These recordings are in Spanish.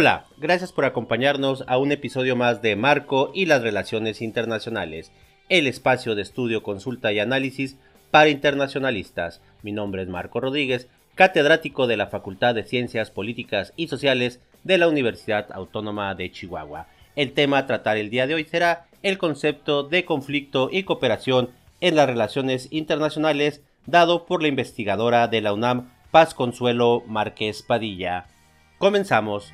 Hola, gracias por acompañarnos a un episodio más de Marco y las Relaciones Internacionales, el espacio de estudio, consulta y análisis para internacionalistas. Mi nombre es Marco Rodríguez, catedrático de la Facultad de Ciencias Políticas y Sociales de la Universidad Autónoma de Chihuahua. El tema a tratar el día de hoy será el concepto de conflicto y cooperación en las relaciones internacionales dado por la investigadora de la UNAM Paz Consuelo Márquez Padilla. Comenzamos.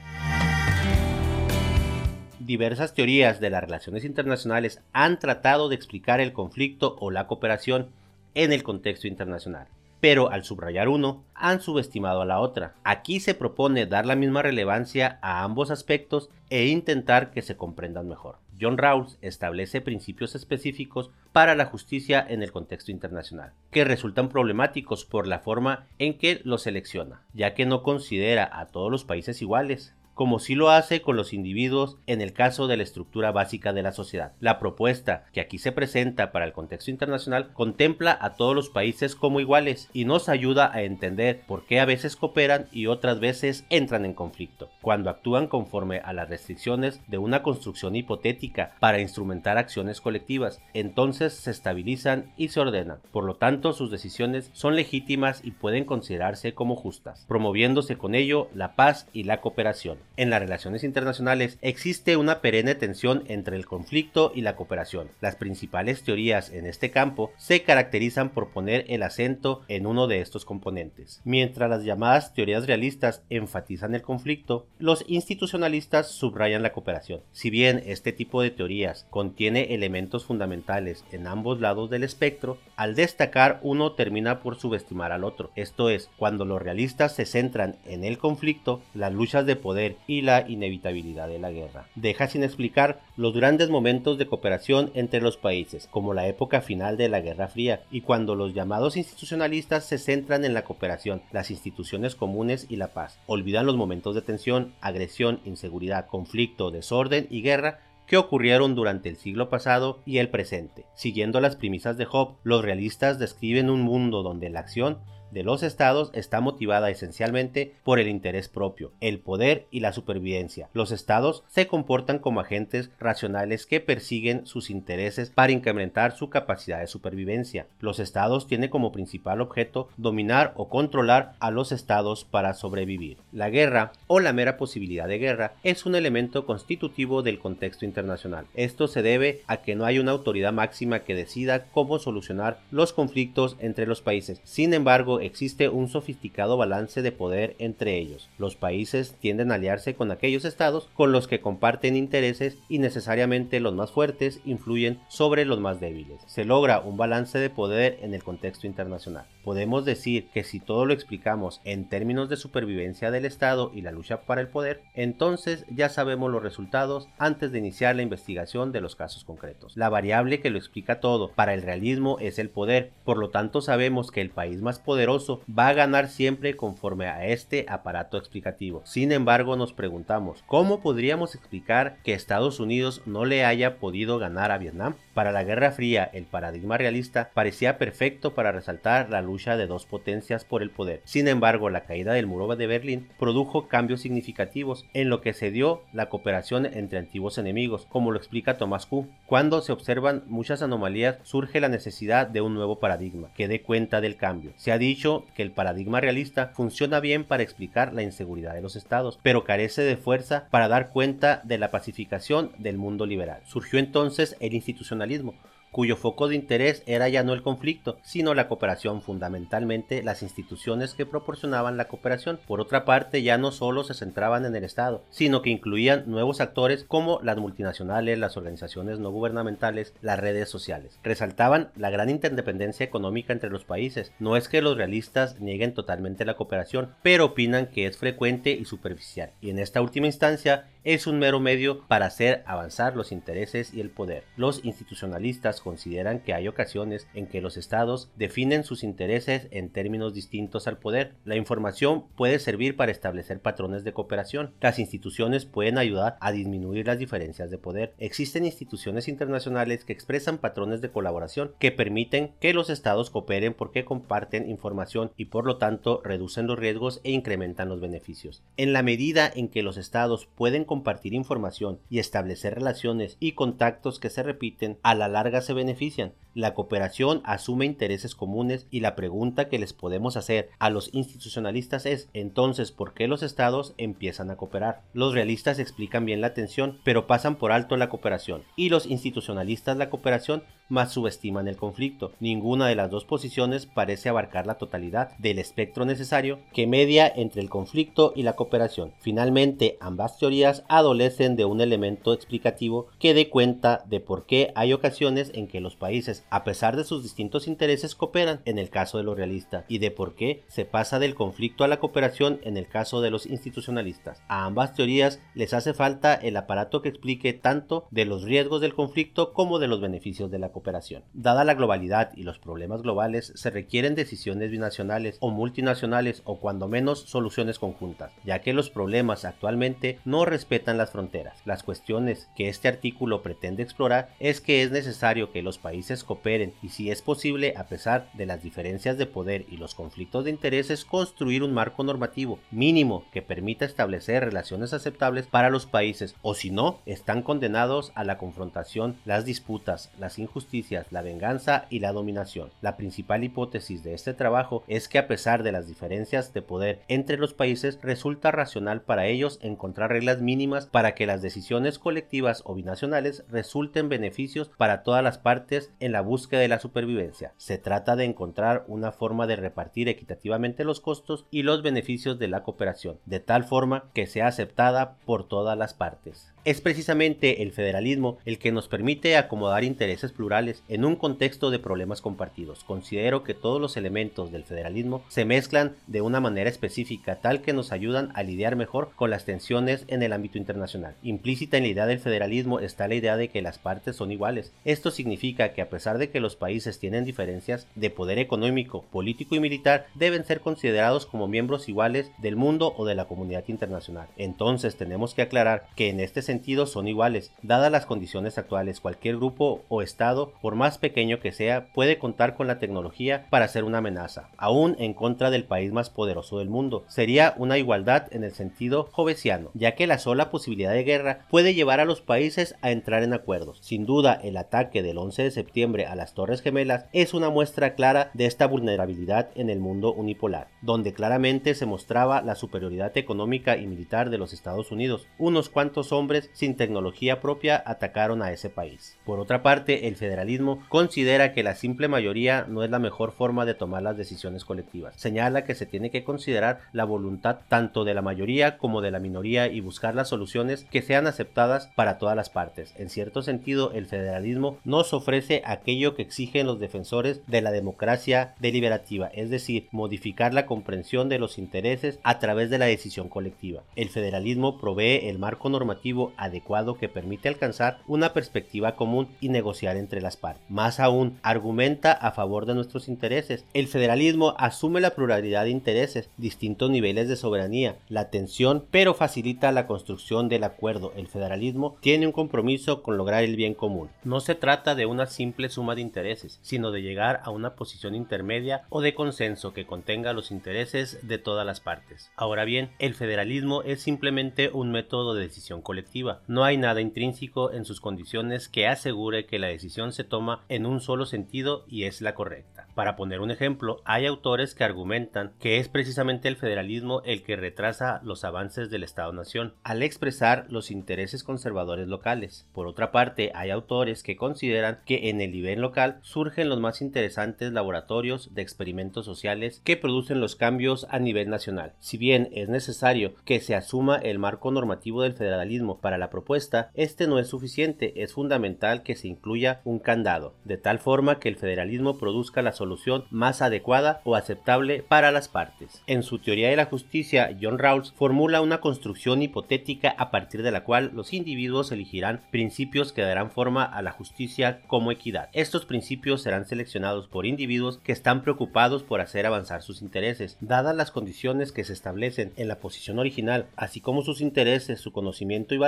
Diversas teorías de las relaciones internacionales han tratado de explicar el conflicto o la cooperación en el contexto internacional pero al subrayar uno, han subestimado a la otra. Aquí se propone dar la misma relevancia a ambos aspectos e intentar que se comprendan mejor. John Rawls establece principios específicos para la justicia en el contexto internacional, que resultan problemáticos por la forma en que los selecciona, ya que no considera a todos los países iguales, como si lo hace con los individuos en el caso de la estructura básica de la sociedad. La propuesta que aquí se presenta para el contexto internacional contempla a todos los países como iguales y nos ayuda a entender por qué a veces cooperan y otras veces entran en conflicto, cuando actúan conforme a las restricciones de una construcción hipotética para instrumentar acciones colectivas, entonces se estabilizan y se ordenan. Por lo tanto, sus decisiones son legítimas y pueden considerarse como justas, promoviéndose con ello la paz y la cooperación. En las relaciones internacionales existe una perenne tensión entre el conflicto y la cooperación. Las principales teorías en este campo se caracterizan por poner el acento en uno de estos componentes. Mientras las llamadas teorías realistas enfatizan el conflicto, los institucionalistas subrayan la cooperación. Si bien este tipo de teorías contiene elementos fundamentales en ambos lados del espectro, al destacar uno termina por subestimar al otro. Esto es, cuando los realistas se centran en el conflicto, las luchas de poder y la inevitabilidad de la guerra. Deja sin explicar los grandes momentos de cooperación entre los países, como la época final de la Guerra Fría, y cuando los llamados institucionalistas se centran en la cooperación, las instituciones comunes y la paz. Olvidan los momentos de tensión, agresión, inseguridad, conflicto, desorden y guerra que ocurrieron durante el siglo pasado y el presente. Siguiendo las premisas de Job, los realistas describen un mundo donde la acción de los estados está motivada esencialmente por el interés propio, el poder y la supervivencia. Los estados se comportan como agentes racionales que persiguen sus intereses para incrementar su capacidad de supervivencia. Los estados tienen como principal objeto dominar o controlar a los estados para sobrevivir. La guerra o la mera posibilidad de guerra es un elemento constitutivo del contexto internacional. Esto se debe a que no hay una autoridad máxima que decida cómo solucionar los conflictos entre los países. Sin embargo, existe un sofisticado balance de poder entre ellos. Los países tienden a aliarse con aquellos estados con los que comparten intereses y necesariamente los más fuertes influyen sobre los más débiles. Se logra un balance de poder en el contexto internacional. Podemos decir que si todo lo explicamos en términos de supervivencia del Estado y la lucha para el poder, entonces ya sabemos los resultados antes de iniciar la investigación de los casos concretos. La variable que lo explica todo para el realismo es el poder, por lo tanto sabemos que el país más poderoso va a ganar siempre conforme a este aparato explicativo. Sin embargo, nos preguntamos, ¿cómo podríamos explicar que Estados Unidos no le haya podido ganar a Vietnam? Para la Guerra Fría, el paradigma realista parecía perfecto para resaltar la lucha de dos potencias por el poder. Sin embargo, la caída del muro de Berlín produjo cambios significativos en lo que se dio la cooperación entre antiguos enemigos, como lo explica Thomas Kuhn. Cuando se observan muchas anomalías, surge la necesidad de un nuevo paradigma que dé cuenta del cambio. Se ha dicho que el paradigma realista funciona bien para explicar la inseguridad de los estados, pero carece de fuerza para dar cuenta de la pacificación del mundo liberal. Surgió entonces el institucionalismo, cuyo foco de interés era ya no el conflicto, sino la cooperación, fundamentalmente las instituciones que proporcionaban la cooperación. Por otra parte, ya no solo se centraban en el Estado, sino que incluían nuevos actores como las multinacionales, las organizaciones no gubernamentales, las redes sociales. Resaltaban la gran interdependencia económica entre los países. No es que los realistas nieguen totalmente la cooperación, pero opinan que es frecuente y superficial. Y en esta última instancia, es un mero medio para hacer avanzar los intereses y el poder. Los institucionalistas consideran que hay ocasiones en que los estados definen sus intereses en términos distintos al poder. La información puede servir para establecer patrones de cooperación. Las instituciones pueden ayudar a disminuir las diferencias de poder. Existen instituciones internacionales que expresan patrones de colaboración que permiten que los estados cooperen porque comparten información y por lo tanto reducen los riesgos e incrementan los beneficios. En la medida en que los estados pueden compartir información y establecer relaciones y contactos que se repiten, a la larga se benefician. La cooperación asume intereses comunes y la pregunta que les podemos hacer a los institucionalistas es entonces ¿por qué los estados empiezan a cooperar? Los realistas explican bien la tensión, pero pasan por alto la cooperación y los institucionalistas la cooperación más subestiman el conflicto. Ninguna de las dos posiciones parece abarcar la totalidad del espectro necesario que media entre el conflicto y la cooperación. Finalmente, ambas teorías adolecen de un elemento explicativo que dé cuenta de por qué hay ocasiones en que los países, a pesar de sus distintos intereses, cooperan en el caso de los realistas y de por qué se pasa del conflicto a la cooperación en el caso de los institucionalistas. A ambas teorías les hace falta el aparato que explique tanto de los riesgos del conflicto como de los beneficios de la cooperación. Dada la globalidad y los problemas globales, se requieren decisiones binacionales o multinacionales o cuando menos soluciones conjuntas, ya que los problemas actualmente no respetan las fronteras. Las cuestiones que este artículo pretende explorar es que es necesario que los países cooperen y si es posible, a pesar de las diferencias de poder y los conflictos de intereses, construir un marco normativo mínimo que permita establecer relaciones aceptables para los países o si no, están condenados a la confrontación, las disputas, las injusticias la venganza y la dominación. La principal hipótesis de este trabajo es que a pesar de las diferencias de poder entre los países, resulta racional para ellos encontrar reglas mínimas para que las decisiones colectivas o binacionales resulten beneficios para todas las partes en la búsqueda de la supervivencia. Se trata de encontrar una forma de repartir equitativamente los costos y los beneficios de la cooperación, de tal forma que sea aceptada por todas las partes. Es precisamente el federalismo el que nos permite acomodar intereses plurales en un contexto de problemas compartidos. Considero que todos los elementos del federalismo se mezclan de una manera específica tal que nos ayudan a lidiar mejor con las tensiones en el ámbito internacional. Implícita en la idea del federalismo está la idea de que las partes son iguales. Esto significa que a pesar de que los países tienen diferencias de poder económico, político y militar, deben ser considerados como miembros iguales del mundo o de la comunidad internacional. Entonces tenemos que aclarar que en este sentido son iguales. Dadas las condiciones actuales, cualquier grupo o estado, por más pequeño que sea, puede contar con la tecnología para ser una amenaza, aún en contra del país más poderoso del mundo. Sería una igualdad en el sentido jovesiano, ya que la sola posibilidad de guerra puede llevar a los países a entrar en acuerdos. Sin duda, el ataque del 11 de septiembre a las Torres Gemelas es una muestra clara de esta vulnerabilidad en el mundo unipolar, donde claramente se mostraba la superioridad económica y militar de los Estados Unidos. Unos cuantos hombres sin tecnología propia atacaron a ese país. Por otra parte, el federalismo considera que la simple mayoría no es la mejor forma de tomar las decisiones colectivas. Señala que se tiene que considerar la voluntad tanto de la mayoría como de la minoría y buscar las soluciones que sean aceptadas para todas las partes. En cierto sentido, el federalismo nos ofrece aquello que exigen los defensores de la democracia deliberativa, es decir, modificar la comprensión de los intereses a través de la decisión colectiva. El federalismo provee el marco normativo adecuado que permite alcanzar una perspectiva común y negociar entre las partes. Más aún, argumenta a favor de nuestros intereses. El federalismo asume la pluralidad de intereses, distintos niveles de soberanía, la tensión, pero facilita la construcción del acuerdo. El federalismo tiene un compromiso con lograr el bien común. No se trata de una simple suma de intereses, sino de llegar a una posición intermedia o de consenso que contenga los intereses de todas las partes. Ahora bien, el federalismo es simplemente un método de decisión colectiva no hay nada intrínseco en sus condiciones que asegure que la decisión se toma en un solo sentido y es la correcta. Para poner un ejemplo, hay autores que argumentan que es precisamente el federalismo el que retrasa los avances del Estado-Nación, al expresar los intereses conservadores locales. Por otra parte, hay autores que consideran que en el nivel local surgen los más interesantes laboratorios de experimentos sociales que producen los cambios a nivel nacional. Si bien es necesario que se asuma el marco normativo del federalismo para para la propuesta, este no es suficiente, es fundamental que se incluya un candado, de tal forma que el federalismo produzca la solución más adecuada o aceptable para las partes. En su teoría de la justicia, John Rawls formula una construcción hipotética a partir de la cual los individuos elegirán principios que darán forma a la justicia como equidad. Estos principios serán seleccionados por individuos que están preocupados por hacer avanzar sus intereses, dadas las condiciones que se establecen en la posición original, así como sus intereses, su conocimiento y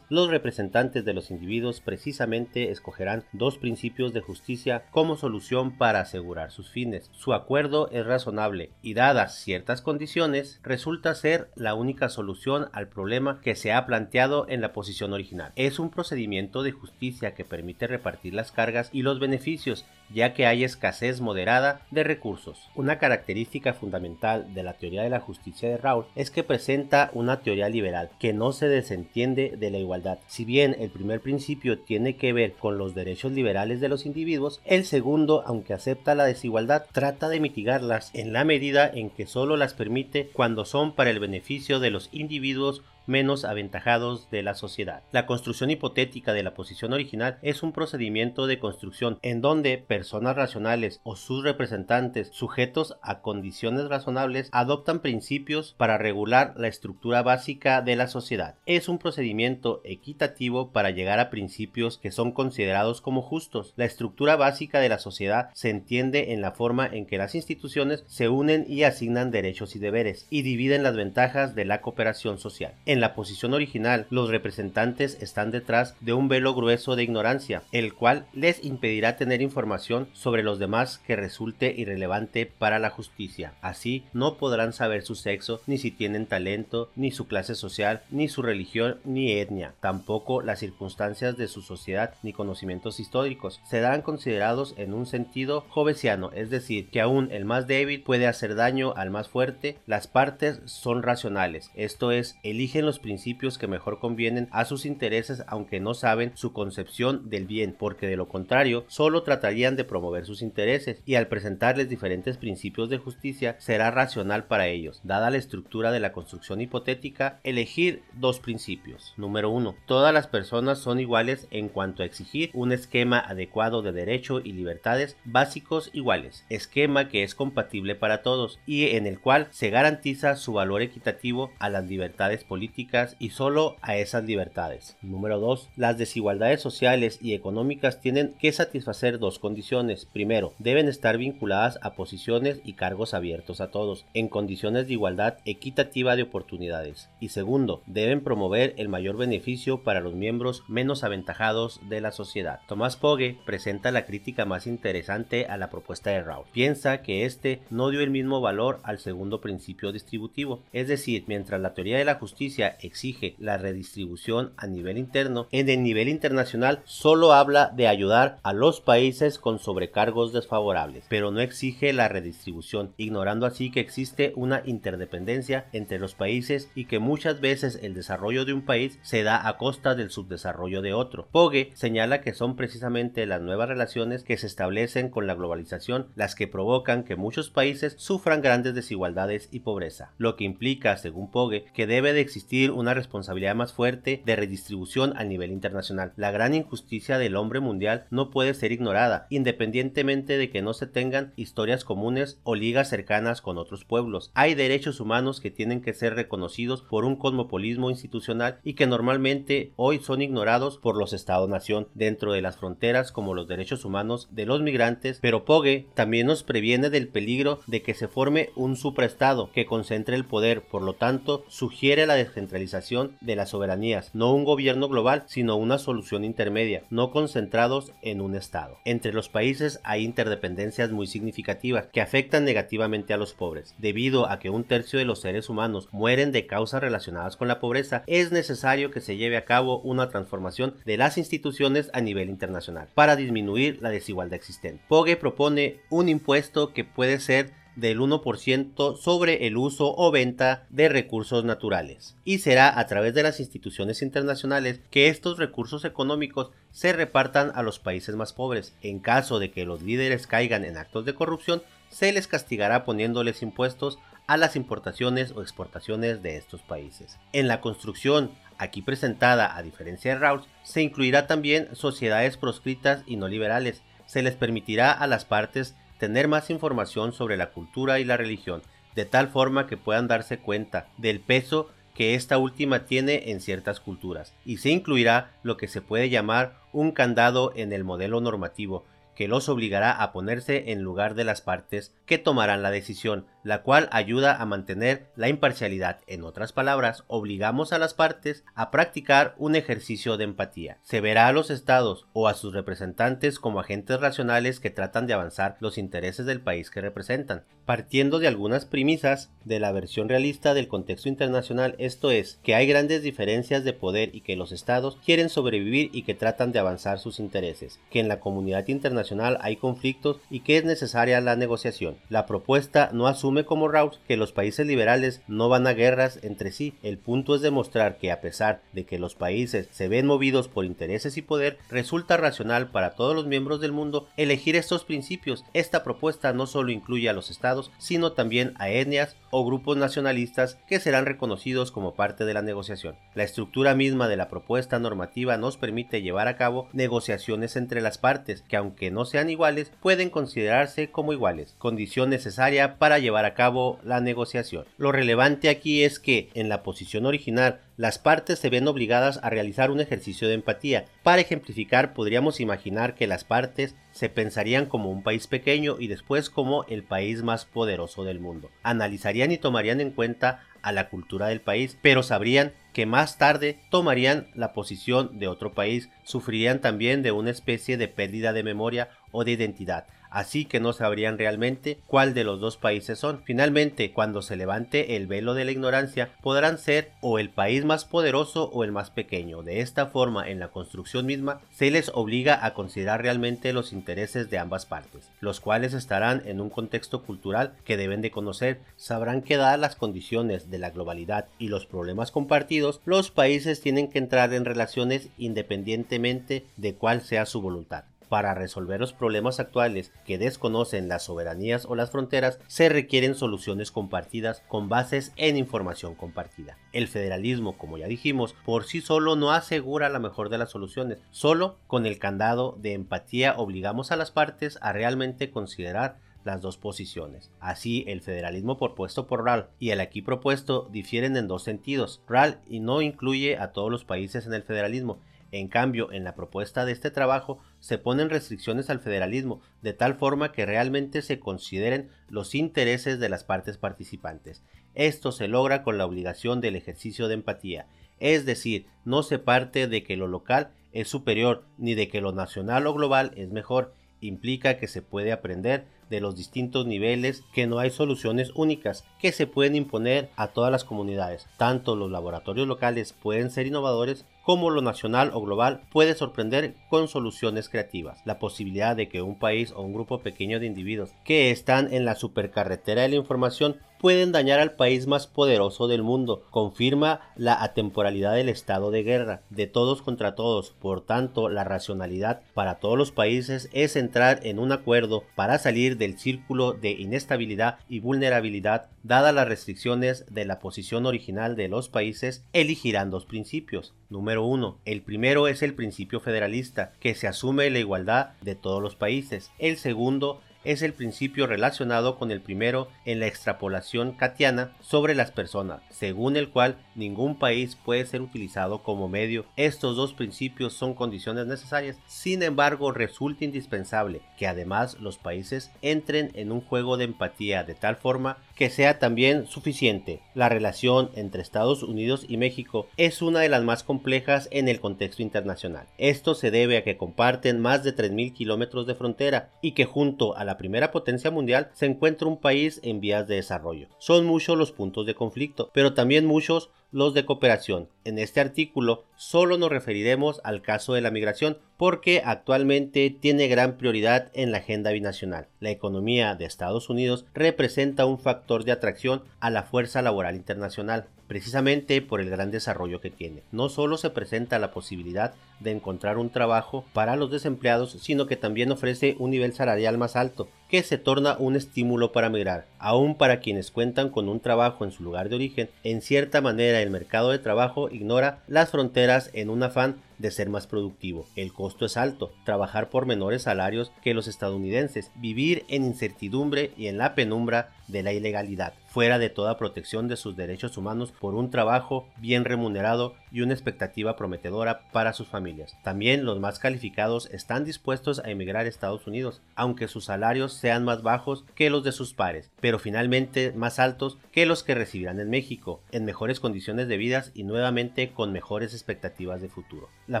los representantes de los individuos precisamente escogerán dos principios de justicia como solución para asegurar sus fines. Su acuerdo es razonable y dadas ciertas condiciones, resulta ser la única solución al problema que se ha planteado en la posición original. Es un procedimiento de justicia que permite repartir las cargas y los beneficios, ya que hay escasez moderada de recursos. Una característica fundamental de la teoría de la justicia de Raúl es que presenta una teoría liberal que no se desentiende de la igualdad. Si bien el primer principio tiene que ver con los derechos liberales de los individuos, el segundo, aunque acepta la desigualdad, trata de mitigarlas en la medida en que solo las permite cuando son para el beneficio de los individuos menos aventajados de la sociedad. La construcción hipotética de la posición original es un procedimiento de construcción en donde personas racionales o sus representantes sujetos a condiciones razonables adoptan principios para regular la estructura básica de la sociedad. Es un procedimiento equitativo para llegar a principios que son considerados como justos. La estructura básica de la sociedad se entiende en la forma en que las instituciones se unen y asignan derechos y deberes y dividen las ventajas de la cooperación social. En la posición original, los representantes están detrás de un velo grueso de ignorancia, el cual les impedirá tener información sobre los demás que resulte irrelevante para la justicia. Así, no podrán saber su sexo, ni si tienen talento, ni su clase social, ni su religión, ni etnia, tampoco las circunstancias de su sociedad, ni conocimientos históricos. Serán considerados en un sentido jovesiano, es decir, que aún el más débil puede hacer daño al más fuerte. Las partes son racionales, esto es, eligen los principios que mejor convienen a sus intereses aunque no saben su concepción del bien, porque de lo contrario solo tratarían de promover sus intereses y al presentarles diferentes principios de justicia será racional para ellos, dada la estructura de la construcción hipotética, elegir dos principios. Número 1. Todas las personas son iguales en cuanto a exigir un esquema adecuado de derecho y libertades básicos iguales, esquema que es compatible para todos y en el cual se garantiza su valor equitativo a las libertades políticas y solo a esas libertades. Número 2. Las desigualdades sociales y económicas tienen que satisfacer dos condiciones. Primero, deben estar vinculadas a posiciones y cargos abiertos a todos, en condiciones de igualdad equitativa de oportunidades. Y segundo, deben promover el mayor beneficio para los miembros menos aventajados de la sociedad. Tomás Pogue presenta la crítica más interesante a la propuesta de Raúl. Piensa que este no dio el mismo valor al segundo principio distributivo, es decir, mientras la teoría de la justicia exige la redistribución a nivel interno, en el nivel internacional solo habla de ayudar a los países con sobrecargos desfavorables, pero no exige la redistribución, ignorando así que existe una interdependencia entre los países y que muchas veces el desarrollo de un país se da a costa del subdesarrollo de otro. Pogue señala que son precisamente las nuevas relaciones que se establecen con la globalización las que provocan que muchos países sufran grandes desigualdades y pobreza, lo que implica, según Pogue, que debe de existir una responsabilidad más fuerte de redistribución a nivel internacional. La gran injusticia del hombre mundial no puede ser ignorada, independientemente de que no se tengan historias comunes o ligas cercanas con otros pueblos. Hay derechos humanos que tienen que ser reconocidos por un cosmopolismo institucional y que normalmente hoy son ignorados por los Estados-nación dentro de las fronteras como los derechos humanos de los migrantes, pero Pogue también nos previene del peligro de que se forme un supraestado que concentre el poder, por lo tanto sugiere la de las soberanías, no un gobierno global, sino una solución intermedia, no concentrados en un Estado. Entre los países hay interdependencias muy significativas que afectan negativamente a los pobres. Debido a que un tercio de los seres humanos mueren de causas relacionadas con la pobreza, es necesario que se lleve a cabo una transformación de las instituciones a nivel internacional para disminuir la desigualdad existente. Pogue propone un impuesto que puede ser del 1% sobre el uso o venta de recursos naturales. Y será a través de las instituciones internacionales que estos recursos económicos se repartan a los países más pobres. En caso de que los líderes caigan en actos de corrupción, se les castigará poniéndoles impuestos a las importaciones o exportaciones de estos países. En la construcción Aquí presentada, a diferencia de Rawls, se incluirá también sociedades proscritas y no liberales. Se les permitirá a las partes tener más información sobre la cultura y la religión, de tal forma que puedan darse cuenta del peso que esta última tiene en ciertas culturas, y se incluirá lo que se puede llamar un candado en el modelo normativo, que los obligará a ponerse en lugar de las partes que tomarán la decisión, la cual ayuda a mantener la imparcialidad. En otras palabras, obligamos a las partes a practicar un ejercicio de empatía. Se verá a los estados o a sus representantes como agentes racionales que tratan de avanzar los intereses del país que representan, partiendo de algunas premisas de la versión realista del contexto internacional, esto es, que hay grandes diferencias de poder y que los estados quieren sobrevivir y que tratan de avanzar sus intereses, que en la comunidad internacional hay conflictos y que es necesaria la negociación. La propuesta no asume como Rawls que los países liberales no van a guerras entre sí. El punto es demostrar que a pesar de que los países se ven movidos por intereses y poder, resulta racional para todos los miembros del mundo elegir estos principios. Esta propuesta no solo incluye a los estados, sino también a etnias o grupos nacionalistas que serán reconocidos como parte de la negociación. La estructura misma de la propuesta normativa nos permite llevar a cabo negociaciones entre las partes que aunque no sean iguales pueden considerarse como iguales, condición necesaria para llevar a cabo la negociación. Lo relevante aquí es que en la posición original las partes se ven obligadas a realizar un ejercicio de empatía. Para ejemplificar, podríamos imaginar que las partes se pensarían como un país pequeño y después como el país más poderoso del mundo. Analizarían y tomarían en cuenta a la cultura del país, pero sabrían que más tarde tomarían la posición de otro país, sufrirían también de una especie de pérdida de memoria o de identidad así que no sabrían realmente cuál de los dos países son. Finalmente, cuando se levante el velo de la ignorancia, podrán ser o el país más poderoso o el más pequeño. De esta forma, en la construcción misma, se les obliga a considerar realmente los intereses de ambas partes, los cuales estarán en un contexto cultural que deben de conocer. Sabrán que dadas las condiciones de la globalidad y los problemas compartidos, los países tienen que entrar en relaciones independientemente de cuál sea su voluntad. Para resolver los problemas actuales que desconocen las soberanías o las fronteras, se requieren soluciones compartidas con bases en información compartida. El federalismo, como ya dijimos, por sí solo no asegura la mejor de las soluciones. Solo con el candado de empatía obligamos a las partes a realmente considerar las dos posiciones. Así, el federalismo propuesto por RAL y el aquí propuesto difieren en dos sentidos. RAL no incluye a todos los países en el federalismo, en cambio, en la propuesta de este trabajo se ponen restricciones al federalismo, de tal forma que realmente se consideren los intereses de las partes participantes. Esto se logra con la obligación del ejercicio de empatía, es decir, no se parte de que lo local es superior ni de que lo nacional o global es mejor, implica que se puede aprender de los distintos niveles, que no hay soluciones únicas que se pueden imponer a todas las comunidades. Tanto los laboratorios locales pueden ser innovadores como lo nacional o global puede sorprender con soluciones creativas. La posibilidad de que un país o un grupo pequeño de individuos que están en la supercarretera de la información pueden dañar al país más poderoso del mundo. Confirma la atemporalidad del estado de guerra, de todos contra todos. Por tanto, la racionalidad para todos los países es entrar en un acuerdo para salir del círculo de inestabilidad y vulnerabilidad. Dadas las restricciones de la posición original de los países, elegirán dos principios. Número 1. El primero es el principio federalista, que se asume la igualdad de todos los países. El segundo es el principio relacionado con el primero en la extrapolación katiana sobre las personas, según el cual ningún país puede ser utilizado como medio. Estos dos principios son condiciones necesarias, sin embargo resulta indispensable que además los países entren en un juego de empatía de tal forma que sea también suficiente. La relación entre Estados Unidos y México es una de las más complejas en el contexto internacional. Esto se debe a que comparten más de 3.000 kilómetros de frontera y que junto a la primera potencia mundial se encuentra un país en vías de desarrollo. Son muchos los puntos de conflicto, pero también muchos los de cooperación. En este artículo solo nos referiremos al caso de la migración porque actualmente tiene gran prioridad en la agenda binacional. La economía de Estados Unidos representa un factor de atracción a la fuerza laboral internacional, precisamente por el gran desarrollo que tiene. No solo se presenta la posibilidad de encontrar un trabajo para los desempleados, sino que también ofrece un nivel salarial más alto, que se torna un estímulo para migrar. Aún para quienes cuentan con un trabajo en su lugar de origen, en cierta manera el mercado de trabajo ignora las fronteras en un afán de ser más productivo. El costo es alto, trabajar por menores salarios que los estadounidenses, vivir en incertidumbre y en la penumbra de la ilegalidad, fuera de toda protección de sus derechos humanos por un trabajo bien remunerado y una expectativa prometedora para sus familias. También los más calificados están dispuestos a emigrar a Estados Unidos, aunque sus salarios sean más bajos que los de sus pares, pero finalmente más altos que los que recibirán en México, en mejores condiciones de vida y nuevamente con mejores expectativas de futuro. La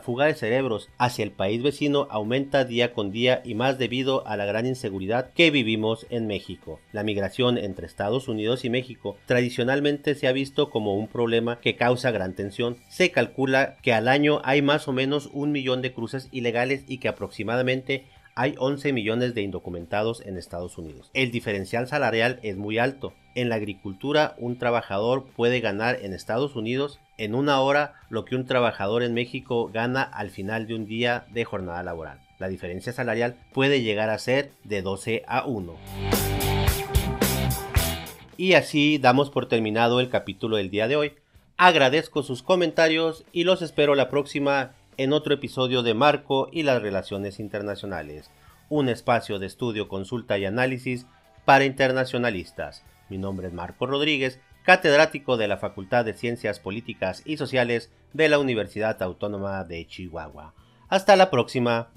fuga de cerebros hacia el país vecino aumenta día con día y más debido a la gran inseguridad que vivimos en México. La migración entre Estados Unidos y México tradicionalmente se ha visto como un problema que causa gran tensión. Se calcula que al año hay más o menos un millón de cruces ilegales y que aproximadamente hay 11 millones de indocumentados en Estados Unidos. El diferencial salarial es muy alto. En la agricultura, un trabajador puede ganar en Estados Unidos en una hora lo que un trabajador en México gana al final de un día de jornada laboral. La diferencia salarial puede llegar a ser de 12 a 1. Y así damos por terminado el capítulo del día de hoy. Agradezco sus comentarios y los espero la próxima en otro episodio de Marco y las Relaciones Internacionales, un espacio de estudio, consulta y análisis para internacionalistas. Mi nombre es Marco Rodríguez, catedrático de la Facultad de Ciencias Políticas y Sociales de la Universidad Autónoma de Chihuahua. Hasta la próxima.